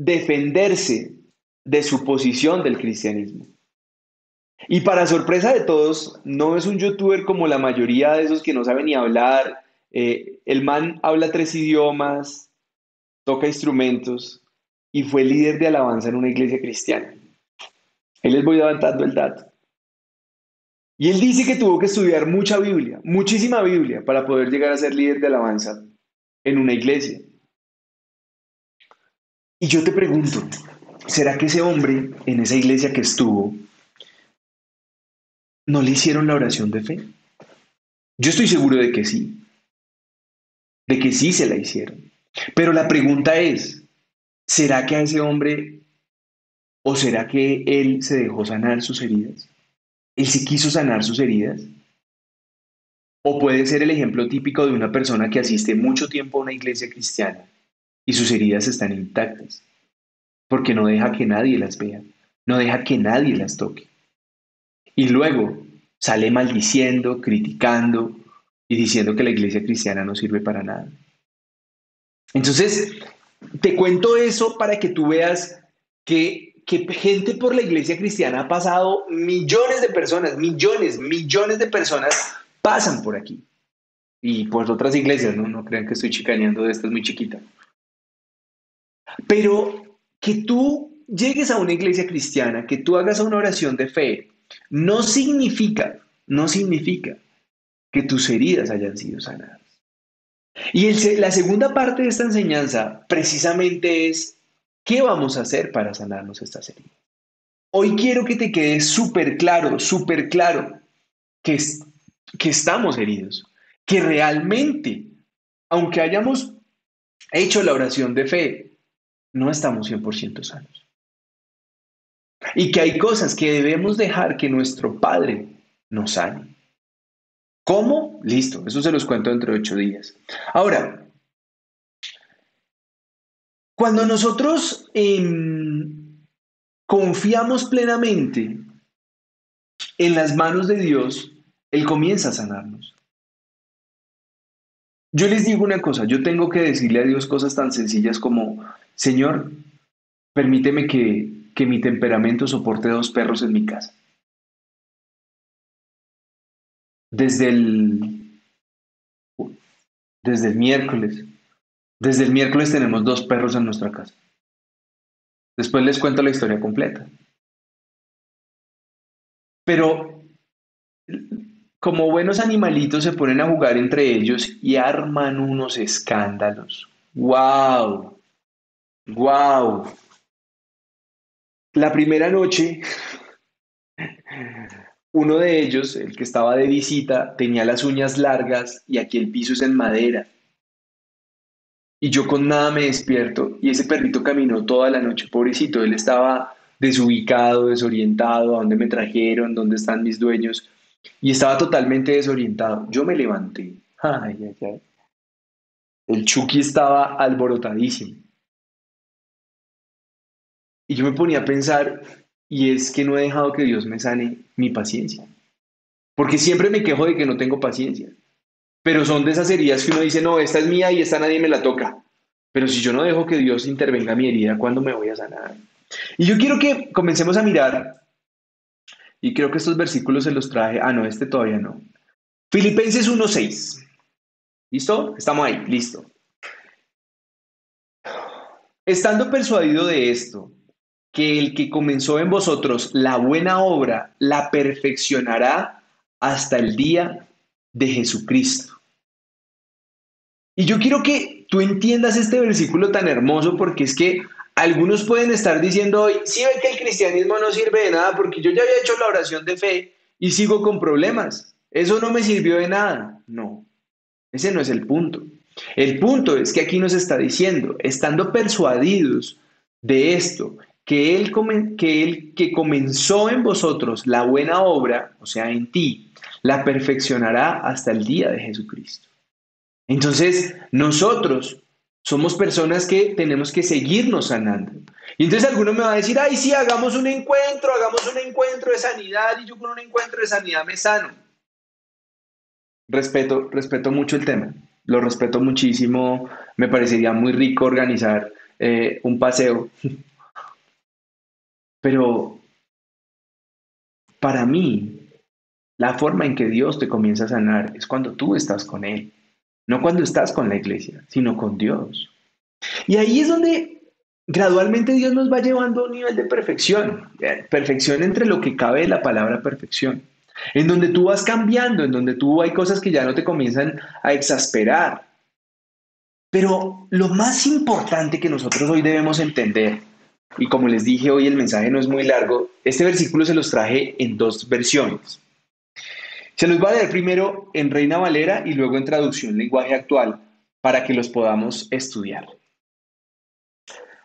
A: defenderse de su posición del cristianismo. Y para sorpresa de todos, no es un youtuber como la mayoría de esos que no saben ni hablar. Eh, el man habla tres idiomas, toca instrumentos y fue líder de alabanza en una iglesia cristiana. Ahí les voy avanzando el dato. Y él dice que tuvo que estudiar mucha Biblia, muchísima Biblia, para poder llegar a ser líder de alabanza en una iglesia. Y yo te pregunto, ¿será que ese hombre en esa iglesia que estuvo no le hicieron la oración de fe? Yo estoy seguro de que sí, de que sí se la hicieron. Pero la pregunta es, ¿será que a ese hombre o será que él se dejó sanar sus heridas? ¿Él sí quiso sanar sus heridas? O puede ser el ejemplo típico de una persona que asiste mucho tiempo a una iglesia cristiana y sus heridas están intactas, porque no deja que nadie las vea, no deja que nadie las toque. Y luego sale maldiciendo, criticando y diciendo que la iglesia cristiana no sirve para nada. Entonces, te cuento eso para que tú veas que, gente por la iglesia cristiana ha pasado millones de personas, millones, millones de personas pasan por aquí. Y por otras iglesias, ¿no? No crean que estoy chicaneando de esta, es muy chiquita. Pero que tú llegues a una iglesia cristiana, que tú hagas una oración de fe, no significa, no significa que tus heridas hayan sido sanadas. Y la segunda parte de esta enseñanza precisamente es, ¿qué vamos a hacer para sanarnos estas heridas? Hoy quiero que te quede súper claro, súper claro que que estamos heridos, que realmente, aunque hayamos hecho la oración de fe, no estamos 100% sanos. Y que hay cosas que debemos dejar que nuestro Padre nos sane. ¿Cómo? Listo, eso se los cuento dentro de ocho días. Ahora, cuando nosotros em, confiamos plenamente en las manos de Dios, él comienza a sanarnos. Yo les digo una cosa, yo tengo que decirle a Dios cosas tan sencillas como, Señor, permíteme que, que mi temperamento soporte dos perros en mi casa. Desde el, desde el miércoles, desde el miércoles tenemos dos perros en nuestra casa. Después les cuento la historia completa. Pero como buenos animalitos se ponen a jugar entre ellos y arman unos escándalos. ¡Wow! ¡Wow! La primera noche, uno de ellos, el que estaba de visita, tenía las uñas largas y aquí el piso es en madera. Y yo con nada me despierto y ese perrito caminó toda la noche, pobrecito, él estaba desubicado, desorientado, a dónde me trajeron, dónde están mis dueños y estaba totalmente desorientado. Yo me levanté. El Chucky estaba alborotadísimo. Y yo me ponía a pensar, y es que no he dejado que Dios me sane mi paciencia. Porque siempre me quejo de que no tengo paciencia. Pero son de esas heridas que uno dice, no, esta es mía y esta nadie me la toca. Pero si yo no dejo que Dios intervenga mi herida, ¿cuándo me voy a sanar? Y yo quiero que comencemos a mirar y creo que estos versículos se los traje. Ah, no, este todavía no. Filipenses 1.6. ¿Listo? Estamos ahí, listo. Estando persuadido de esto, que el que comenzó en vosotros la buena obra la perfeccionará hasta el día de Jesucristo. Y yo quiero que tú entiendas este versículo tan hermoso porque es que algunos pueden estar diciendo hoy, sí ve que el cristianismo no sirve de nada porque yo ya había hecho la oración de fe y sigo con problemas. Eso no me sirvió de nada. No. Ese no es el punto. El punto es que aquí nos está diciendo, estando persuadidos de esto, que él, que él que comenzó en vosotros la buena obra, o sea, en ti, la perfeccionará hasta el día de Jesucristo. Entonces, nosotros somos personas que tenemos que seguirnos sanando. Y entonces alguno me va a decir, ay, sí, hagamos un encuentro, hagamos un encuentro de sanidad y yo con un encuentro de sanidad me sano. Respeto, respeto mucho el tema, lo respeto muchísimo, me parecería muy rico organizar eh, un paseo pero para mí, la forma en que Dios te comienza a sanar es cuando tú estás con Él. No cuando estás con la iglesia, sino con Dios. Y ahí es donde gradualmente Dios nos va llevando a un nivel de perfección. Perfección entre lo que cabe de la palabra perfección. En donde tú vas cambiando, en donde tú hay cosas que ya no te comienzan a exasperar. Pero lo más importante que nosotros hoy debemos entender y como les dije hoy, el mensaje no es muy largo. Este versículo se los traje en dos versiones. Se los voy a leer primero en Reina Valera y luego en traducción lenguaje actual para que los podamos estudiar.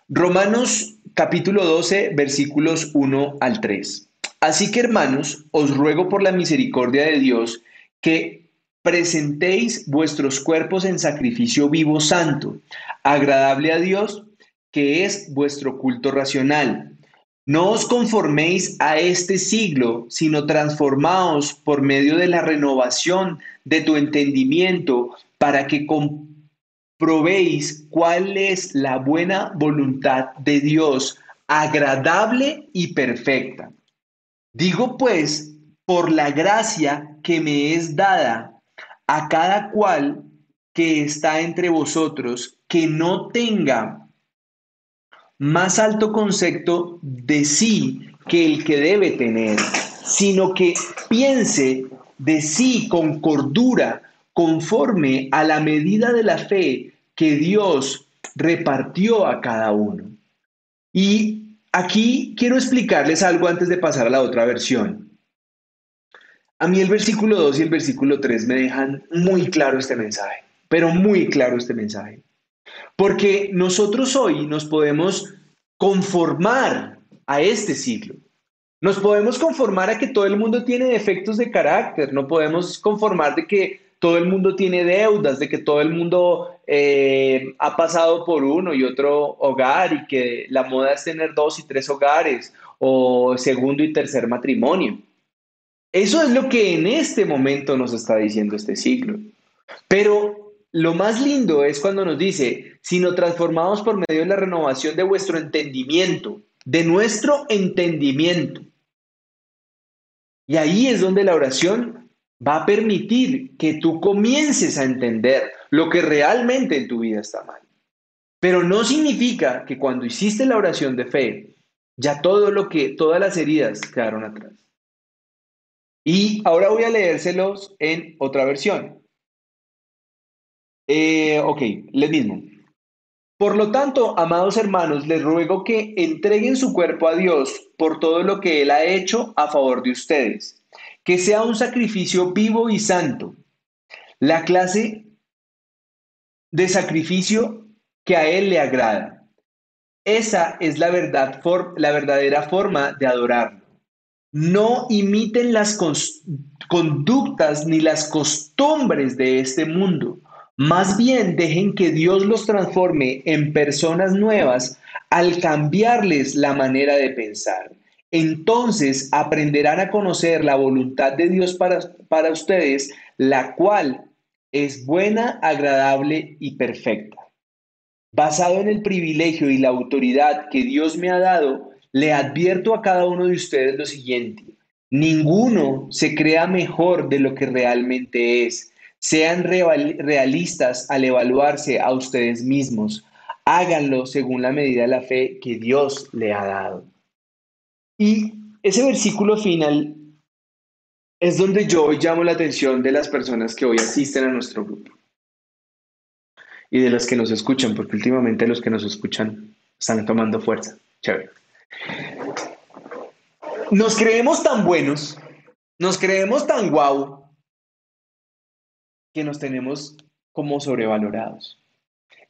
A: Romanos capítulo 12 versículos 1 al 3. Así que hermanos, os ruego por la misericordia de Dios que presentéis vuestros cuerpos en sacrificio vivo santo, agradable a Dios, que es vuestro culto racional. No os conforméis a este siglo, sino transformaos por medio de la renovación de tu entendimiento para que comprobéis cuál es la buena voluntad de Dios, agradable y perfecta. Digo pues, por la gracia que me es dada a cada cual que está entre vosotros, que no tenga más alto concepto de sí que el que debe tener, sino que piense de sí con cordura, conforme a la medida de la fe que Dios repartió a cada uno. Y aquí quiero explicarles algo antes de pasar a la otra versión. A mí el versículo 2 y el versículo 3 me dejan muy claro este mensaje, pero muy claro este mensaje. Porque nosotros hoy nos podemos conformar a este siglo. Nos podemos conformar a que todo el mundo tiene defectos de carácter, no podemos conformar de que todo el mundo tiene deudas, de que todo el mundo eh, ha pasado por uno y otro hogar y que la moda es tener dos y tres hogares o segundo y tercer matrimonio. Eso es lo que en este momento nos está diciendo este siglo. Pero lo más lindo es cuando nos dice, sino transformados por medio de la renovación de vuestro entendimiento, de nuestro entendimiento. Y ahí es donde la oración va a permitir que tú comiences a entender lo que realmente en tu vida está mal. Pero no significa que cuando hiciste la oración de fe, ya todo lo que, todas las heridas quedaron atrás. Y ahora voy a leérselos en otra versión. Eh, ok, les mismo. Por lo tanto, amados hermanos, les ruego que entreguen su cuerpo a Dios por todo lo que Él ha hecho a favor de ustedes, que sea un sacrificio vivo y santo, la clase de sacrificio que a Él le agrada. Esa es la, verdad, la verdadera forma de adorarlo. No imiten las conductas ni las costumbres de este mundo más bien dejen que Dios los transforme en personas nuevas al cambiarles la manera de pensar. Entonces aprenderán a conocer la voluntad de Dios para, para ustedes, la cual es buena, agradable y perfecta. Basado en el privilegio y la autoridad que Dios me ha dado, le advierto a cada uno de ustedes lo siguiente. Ninguno se crea mejor de lo que realmente es sean realistas al evaluarse a ustedes mismos. Háganlo según la medida de la fe que Dios le ha dado. Y ese versículo final es donde yo llamo la atención de las personas que hoy asisten a nuestro grupo y de los que nos escuchan, porque últimamente los que nos escuchan están tomando fuerza. Chévere. Nos creemos tan buenos, nos creemos tan guau, que nos tenemos como sobrevalorados.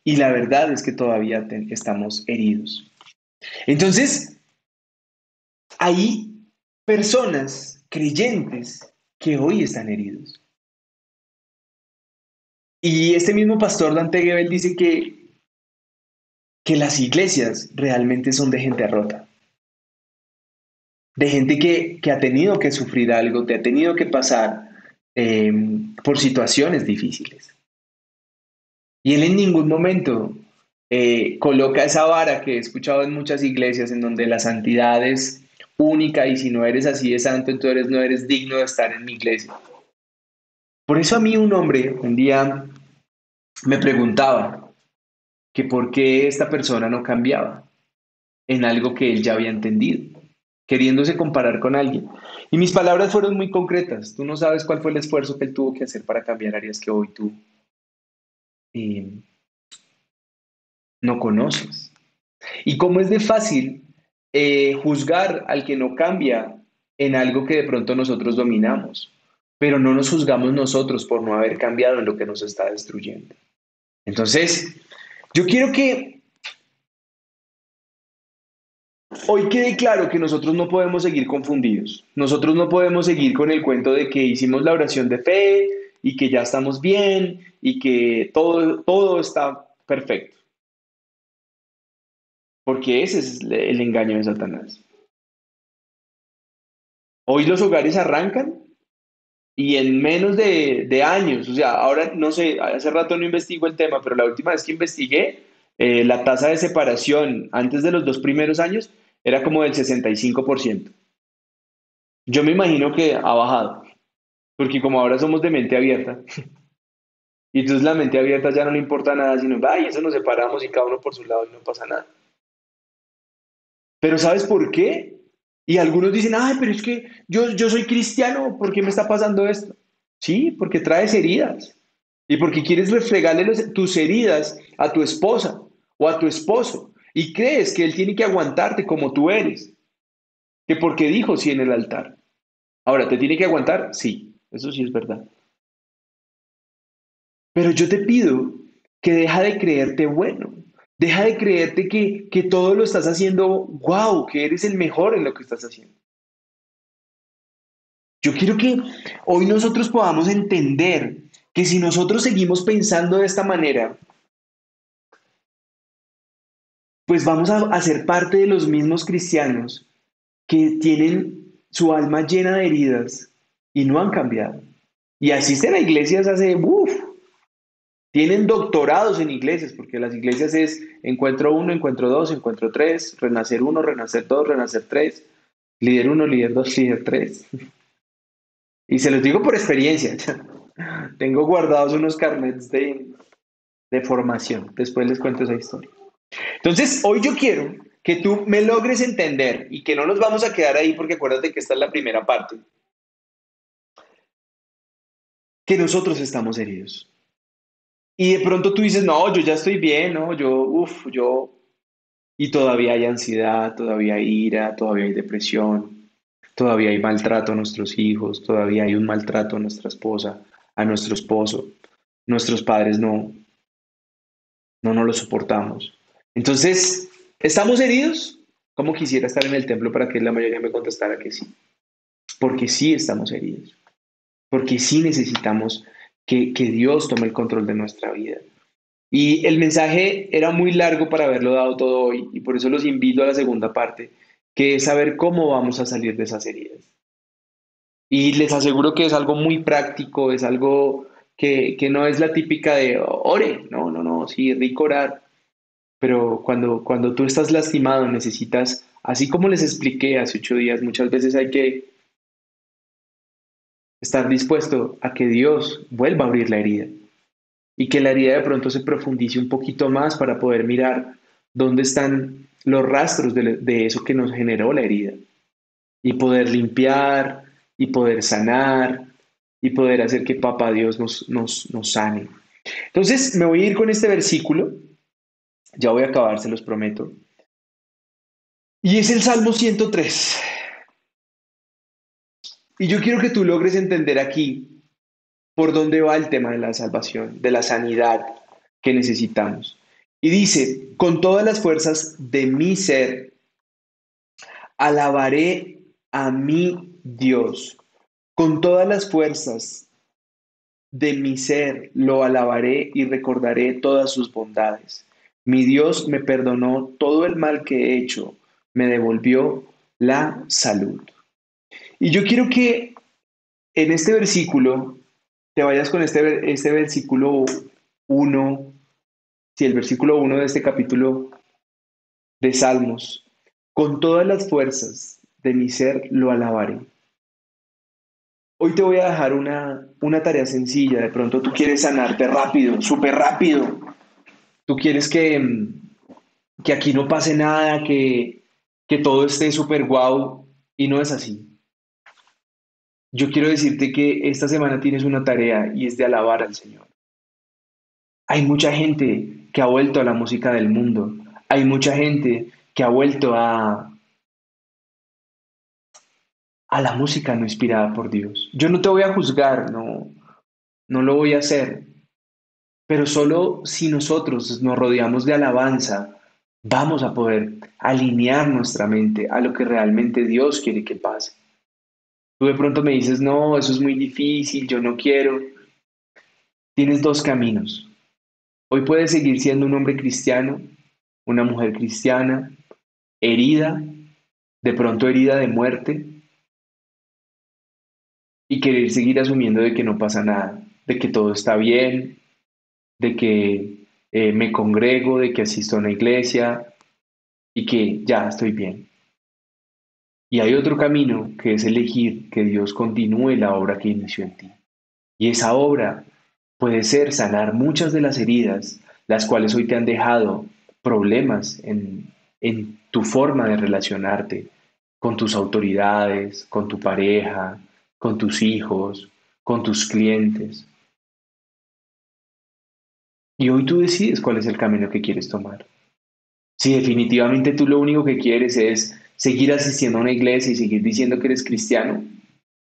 A: Y la verdad es que todavía estamos heridos. Entonces, hay personas creyentes que hoy están heridos. Y este mismo pastor Dante Gebel dice que, que las iglesias realmente son de gente rota. De gente que, ha tenido que sufrir algo, que ha tenido que pasar eh, por situaciones difíciles. Y él en ningún momento eh, coloca esa vara que he escuchado en muchas iglesias en donde la santidad es única y si no eres así de santo, entonces no eres digno de estar en mi iglesia. Por eso a mí un hombre un día me preguntaba que por qué esta persona no cambiaba en algo que él ya había entendido, queriéndose comparar con alguien. Y mis palabras fueron muy concretas. Tú no sabes cuál fue el esfuerzo que él tuvo que hacer para cambiar áreas que hoy tú no conoces. Y cómo es de fácil eh, juzgar al que no cambia en algo que de pronto nosotros dominamos, pero no nos juzgamos nosotros por no haber cambiado en lo que nos está destruyendo. Entonces, yo quiero que hoy quede claro que nosotros no podemos seguir confundidos. Nosotros no podemos seguir con el cuento de que hicimos la oración de fe, y que ya estamos bien y que todo, todo está perfecto. Porque ese es el engaño de Satanás. Hoy los hogares arrancan y en menos de, años, o sea, ahora no sé, hace rato no investigo el tema, pero la última vez que investigué, eh, la tasa de separación antes de los dos primeros años era como del 65%. Yo me imagino que ha bajado. Porque como ahora somos de mente abierta, (laughs) y entonces la mente abierta ya no le importa nada, sino, ay, eso nos separamos y cada uno por su lado y no pasa nada. Pero ¿sabes por qué? Y algunos dicen, ay, pero es que yo, yo soy cristiano, ¿por qué me está pasando esto? Sí, porque traes heridas. Y porque quieres refregarle tus heridas a tu esposa o a tu esposo. Y crees que él tiene que aguantarte como tú eres. Que porque dijo sí en el altar. Ahora, ¿te tiene que aguantar? Sí. Eso sí es verdad. Pero yo te pido que deja de creerte bueno. Deja de creerte que, que todo lo estás haciendo, wow, que eres el mejor en lo que estás haciendo. Yo quiero que hoy nosotros podamos entender que si nosotros seguimos pensando de esta manera, pues vamos a, ser parte de los mismos cristianos que tienen su alma llena de heridas, y no han cambiado. Y asisten a iglesias hace, uff, tienen doctorados en iglesias, porque las iglesias es encuentro uno, encuentro dos, encuentro tres, renacer uno, renacer dos, renacer tres, líder uno, líder dos, líder tres. (laughs) Y se los digo por experiencia. (laughs) Tengo guardados unos carnets de, de formación. Después les cuento esa historia. Entonces, hoy yo quiero que tú me logres entender y que no nos vamos a quedar ahí porque acuérdate que esta es la primera parte que nosotros estamos heridos. Y de pronto tú dices, no, yo ya estoy bien, no, yo, uff, yo... Y todavía hay ansiedad, todavía hay ira, todavía hay depresión, todavía hay maltrato a nuestros hijos, todavía hay un maltrato a nuestra esposa, a nuestro esposo. Nuestros padres no, no nos lo soportamos. Entonces, ¿estamos heridos? ¿Cómo quisiera estar en el templo para que la mayoría me contestara que sí? Porque sí estamos heridos porque sí necesitamos que, Dios tome el control de nuestra vida. Y el mensaje era muy largo para haberlo dado todo hoy y por eso los invito a la segunda parte, que es saber cómo vamos a salir de esas heridas. Y les aseguro que es algo muy práctico, es algo que, no es la típica de ore, no, no, no, sí, rico orar, pero cuando, cuando tú estás lastimado necesitas, así como les expliqué hace ocho días, muchas veces hay que estar dispuesto a que Dios vuelva a abrir la herida y que la herida de pronto se profundice un poquito más para poder mirar dónde están los rastros de, eso que nos generó la herida y poder limpiar y poder sanar y poder hacer que Papá Dios nos, nos, nos sane. Entonces me voy a ir con este versículo, ya voy a acabar, se los prometo. Y es el Salmo 103. Y yo quiero que tú logres entender aquí por dónde va el tema de la salvación, de la sanidad que necesitamos. Y dice, con todas las fuerzas de mi ser, alabaré a mi Dios. Con todas las fuerzas de mi ser lo alabaré y recordaré todas sus bondades. Mi Dios me perdonó todo el mal que he hecho, me devolvió la salud. Y yo quiero que en este versículo te vayas con este, este versículo 1, si el versículo 1 de este capítulo de Salmos, con todas las fuerzas de mi ser lo alabaré. Hoy te voy a dejar una, una tarea sencilla. De pronto tú quieres sanarte rápido, súper rápido. Tú quieres que, que aquí no pase nada, que, que todo esté súper guau. Y no es así. Yo quiero decirte que esta semana tienes una tarea y es de alabar al Señor. Hay mucha gente que ha vuelto a la música del mundo. Hay mucha gente que ha vuelto a, a la música no inspirada por Dios. Yo no te voy a juzgar, no, no lo voy a hacer, pero solo si nosotros nos rodeamos de alabanza, vamos a poder alinear nuestra mente a lo que realmente Dios quiere que pase. Tú de pronto me dices, no, eso es muy difícil, yo no quiero. Tienes dos caminos. Hoy puedes seguir siendo un hombre cristiano, una mujer cristiana, herida, de pronto herida de muerte, y querer seguir asumiendo de que no pasa nada, de que todo está bien, de que eh, me congrego, de que asisto a una iglesia y que ya estoy bien. Y hay otro camino que es elegir que Dios continúe la obra que inició en ti. Y esa obra puede ser sanar muchas de las heridas, las cuales hoy te han dejado problemas en, en tu forma de relacionarte con tus autoridades, con tu pareja, con tus hijos, con tus clientes. Y hoy tú decides cuál es el camino que quieres tomar. Si definitivamente tú lo único que quieres es seguir asistiendo a una iglesia y seguir diciendo que eres cristiano,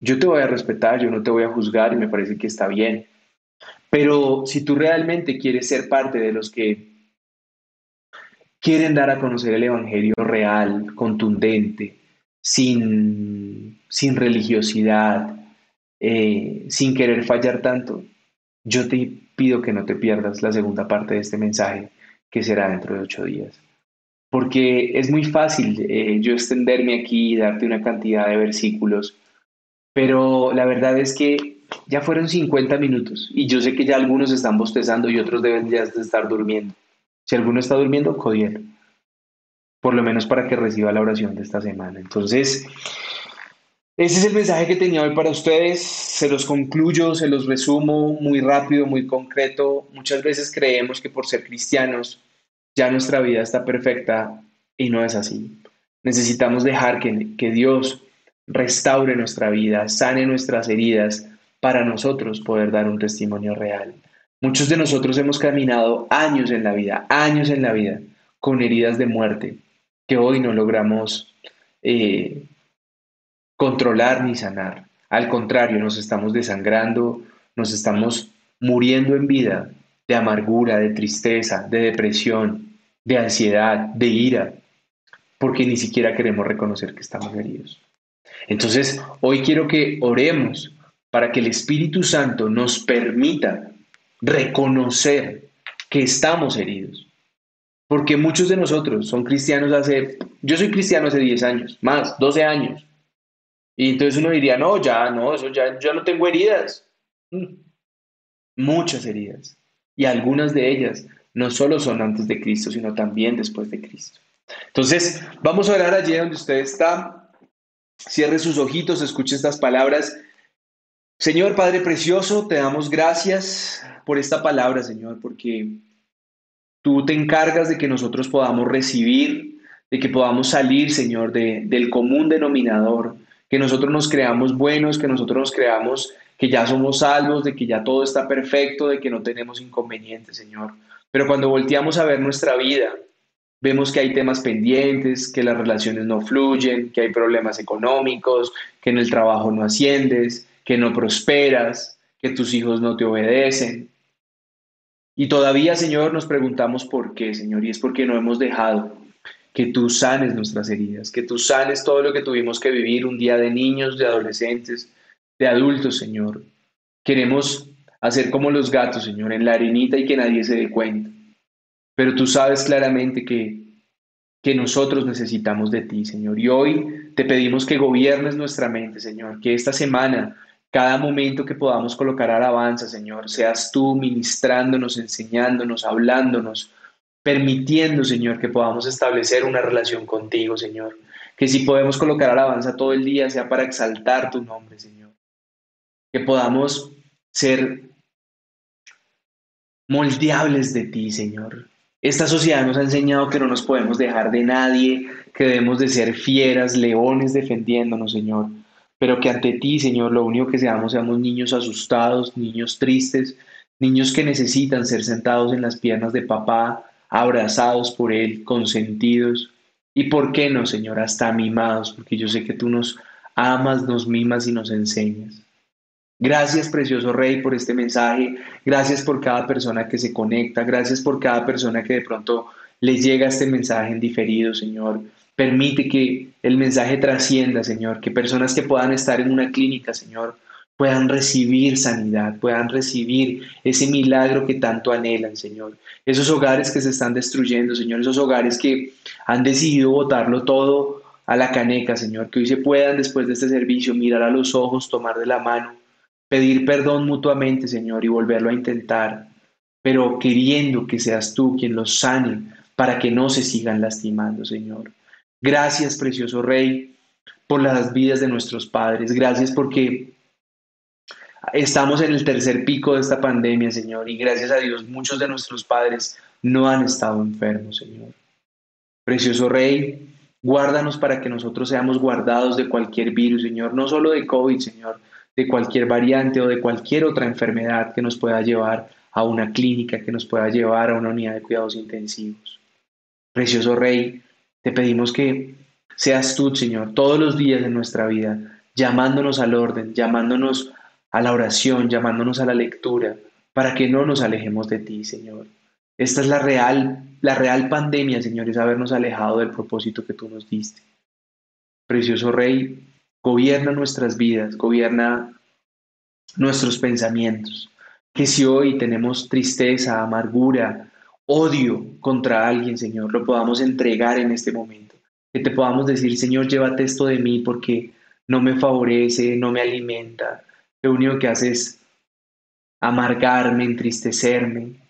A: yo te voy a respetar, yo no te voy a juzgar y me parece que está bien. Pero si tú realmente quieres ser parte de los que quieren dar a conocer el Evangelio real, contundente, sin, sin religiosidad, eh, sin querer fallar tanto, yo te pido que no te pierdas la segunda parte de este mensaje que será dentro de ocho días. Porque es muy fácil eh, yo extenderme aquí y darte una cantidad de versículos, pero la verdad es que ya fueron 50 minutos y yo sé que ya algunos están bostezando y otros deben ya estar durmiendo. Si alguno está durmiendo, codiel. Por lo menos para que reciba la oración de esta semana. Entonces, ese es el mensaje que tenía hoy para ustedes. Se los concluyo, se los resumo muy rápido, muy concreto. Muchas veces creemos que por ser cristianos ya nuestra vida está perfecta y no es así. Necesitamos dejar que, que Dios restaure nuestra vida, sane nuestras heridas para nosotros poder dar un testimonio real. Muchos de nosotros hemos caminado años en la vida, años en la vida, con heridas de muerte que hoy no logramos eh, controlar ni sanar. Al contrario, nos estamos desangrando, nos estamos muriendo en vida de amargura, de tristeza, de depresión, de ansiedad, de ira, porque ni siquiera queremos reconocer que estamos heridos. Entonces, hoy quiero que oremos para que el Espíritu Santo nos permita reconocer que estamos heridos. Porque muchos de nosotros son cristianos hace, yo soy cristiano hace 10 años, más, 12 años. Y entonces uno diría, no, ya, no, eso ya, ya no tengo heridas. Mm. Muchas heridas. Y algunas de ellas no solo son antes de Cristo, sino también después de Cristo. Entonces, vamos a orar allí donde usted está. Cierre sus ojitos, escuche estas palabras Señor Padre Precioso, te damos gracias por esta palabra, Señor, porque tú te encargas de que nosotros podamos recibir, de que podamos salir, Señor, de, del común denominador, que nosotros nos creamos buenos, que nosotros nos creamos que ya somos salvos, de que ya todo está perfecto, de que no tenemos inconvenientes, Señor. Pero cuando volteamos a ver nuestra vida, vemos que hay temas pendientes, que las relaciones no fluyen, que hay problemas económicos, que en el trabajo no asciendes, que no prosperas, que tus hijos no te obedecen. Y todavía, Señor, nos preguntamos por qué, Señor, y es porque no hemos dejado que tú sanes nuestras heridas, que tú sanes todo lo que tuvimos que vivir un día de niños, de adolescentes, de adultos, Señor. Queremos hacer como los gatos, Señor, en la arenita y que nadie se dé cuenta. Pero tú sabes claramente que, que nosotros necesitamos de ti, Señor. Y hoy te pedimos que gobiernes nuestra mente, Señor, que esta semana, cada momento que podamos colocar alabanza, Señor, seas tú ministrándonos, enseñándonos, hablándonos, permitiendo, Señor, que podamos establecer una relación contigo, Señor. Que si podemos colocar alabanza todo el día, sea para exaltar tu nombre, Señor. Que podamos ser moldeables de ti, Señor. Esta sociedad nos ha enseñado que no nos podemos dejar de nadie, que debemos de ser fieras, leones defendiéndonos, Señor. Pero que ante ti, Señor, lo único que seamos seamos niños asustados, niños tristes, niños que necesitan ser sentados en las piernas de papá, abrazados por Él, consentidos y, ¿por qué no, Señor? Hasta mimados, porque yo sé que tú nos amas, nos mimas y nos enseñas. Gracias, precioso Rey, por este mensaje. Gracias por cada persona que se conecta. Gracias por cada persona que de pronto le llega este mensaje en diferido, Señor. Permite que el mensaje trascienda, Señor. Que personas que puedan estar en una clínica, Señor, puedan recibir sanidad, puedan recibir ese milagro que tanto anhelan, Señor. Esos hogares que se están destruyendo, Señor, esos hogares que han decidido botarlo todo a la caneca, Señor, que hoy se puedan después de este servicio mirar a los ojos, tomar de la mano, pedir perdón mutuamente, Señor, y volverlo a intentar, pero queriendo que seas tú quien los sane para que no se sigan lastimando, Señor. Gracias, precioso Rey, por las vidas de nuestros padres. Gracias porque Estamos en el tercer pico de esta pandemia, Señor, y gracias a Dios muchos de nuestros padres no han estado enfermos, Señor. Precioso Rey, guárdanos para que nosotros seamos guardados de cualquier virus, Señor, no solo de COVID, Señor, de cualquier variante o de cualquier otra enfermedad que nos pueda llevar a una clínica, que nos pueda llevar a una unidad de cuidados intensivos. Precioso Rey, te pedimos que seas tú, Señor, todos los días de nuestra vida, llamándonos al orden, llamándonos a la oración, llamándonos a la lectura, para que no nos alejemos de ti, Señor. Esta es la real, la real pandemia, Señor, es habernos alejado del propósito que tú nos diste. Precioso Rey, gobierna nuestras vidas, gobierna nuestros pensamientos. Que si hoy tenemos tristeza, amargura, odio contra alguien, Señor, lo podamos entregar en este momento. Que te podamos decir, Señor, llévate esto de mí porque no me favorece, no me alimenta, lo único que hace es amargarme, entristecerme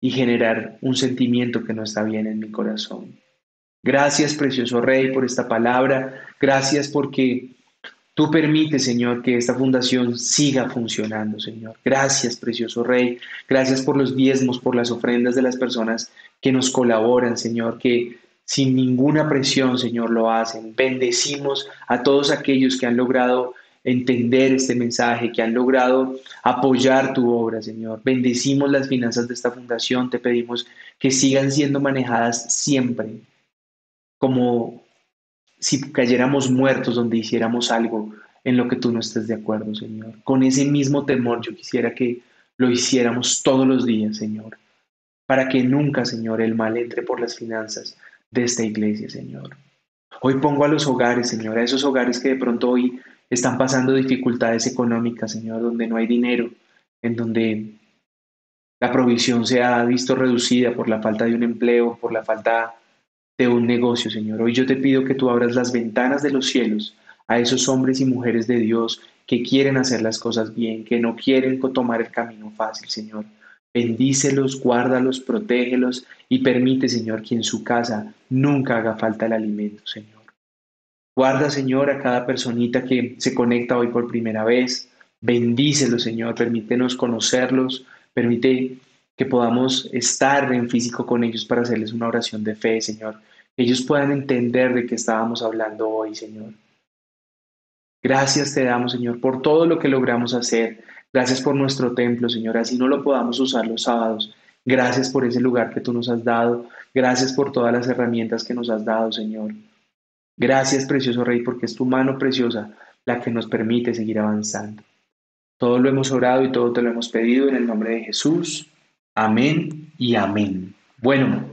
A: y generar un sentimiento que no está bien en mi corazón. Gracias, precioso Rey, por esta palabra. Gracias porque tú permites, Señor, que esta fundación siga funcionando, Señor. Gracias, precioso Rey. Gracias por los diezmos, por las ofrendas de las personas que nos colaboran, Señor, que sin ninguna presión, Señor, lo hacen. Bendecimos a todos aquellos que han logrado entender este mensaje, que han logrado apoyar tu obra, Señor. Bendecimos las finanzas de esta fundación, te pedimos que sigan siendo manejadas siempre como si cayéramos muertos donde hiciéramos algo en lo que tú no estés de acuerdo, Señor. Con ese mismo temor yo quisiera que lo hiciéramos todos los días, Señor, para que nunca, Señor, el mal entre por las finanzas de esta iglesia, Señor. Hoy pongo a los hogares, Señor, a esos hogares que de pronto hoy están pasando dificultades económicas, Señor, donde no hay dinero, en donde la provisión se ha visto reducida por la falta de un empleo, por la falta de un negocio, Señor. Hoy yo te pido que tú abras las ventanas de los cielos a esos hombres y mujeres de Dios que quieren hacer las cosas bien, que no quieren tomar el camino fácil, Señor. Bendícelos, guárdalos, protégelos y permite, Señor, que en su casa nunca haga falta el alimento, Señor. Guarda, Señor, a cada personita que se conecta hoy por primera vez. Bendícelos, Señor. Permítenos conocerlos. Permite que podamos estar en físico con ellos para hacerles una oración de fe, Señor. Que ellos puedan entender de qué estábamos hablando hoy, Señor. Gracias te damos, Señor, por todo lo que logramos hacer. Gracias por nuestro templo, Señor. Así no lo podamos usar los sábados. Gracias por ese lugar que tú nos has dado. Gracias por todas las herramientas que nos has dado, Señor. Gracias, precioso Rey, porque es tu mano preciosa la que nos permite seguir avanzando. Todo lo hemos orado y todo te lo hemos pedido en el nombre de Jesús. Amén y amén. Bueno,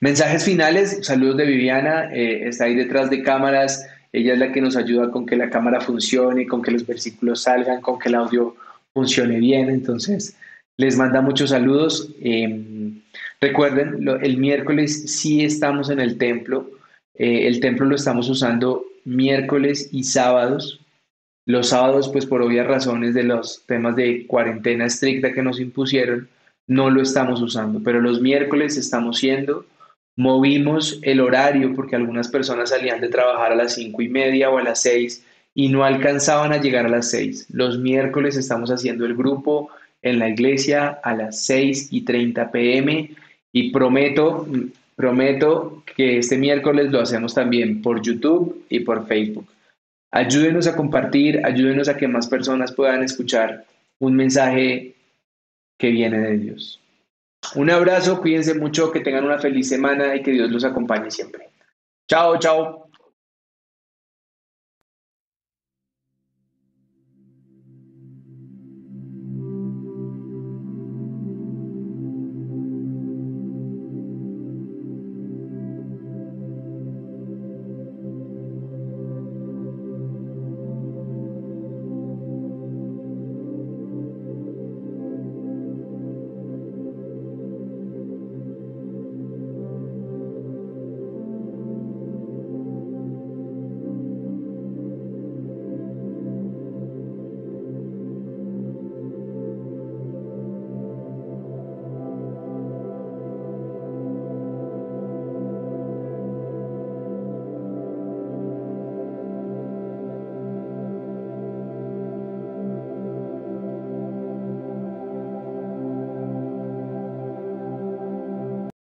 A: mensajes finales. Saludos de Viviana. Eh, está ahí detrás de cámaras. Ella es la que nos ayuda con que la cámara funcione, con que los versículos salgan, con que el audio funcione bien. Entonces, les manda muchos saludos. Em, recuerden, el miércoles sí estamos en el templo. Eh, el templo lo estamos usando miércoles y sábados. Los sábados, pues por obvias razones de los temas de cuarentena estricta que nos impusieron, no lo estamos usando, pero los miércoles estamos yendo. Movimos el horario porque algunas personas salían de trabajar a las cinco y media o a las seis y no alcanzaban a llegar a las seis. Los miércoles estamos haciendo el grupo en la iglesia a las seis y treinta pm y prometo, prometo que este miércoles lo hacemos también por YouTube y por Facebook. Ayúdenos a compartir, ayúdenos a que más personas puedan escuchar un mensaje que viene de Dios. Un abrazo, cuídense mucho, que tengan una feliz semana y que Dios los acompañe siempre. Chao, chao.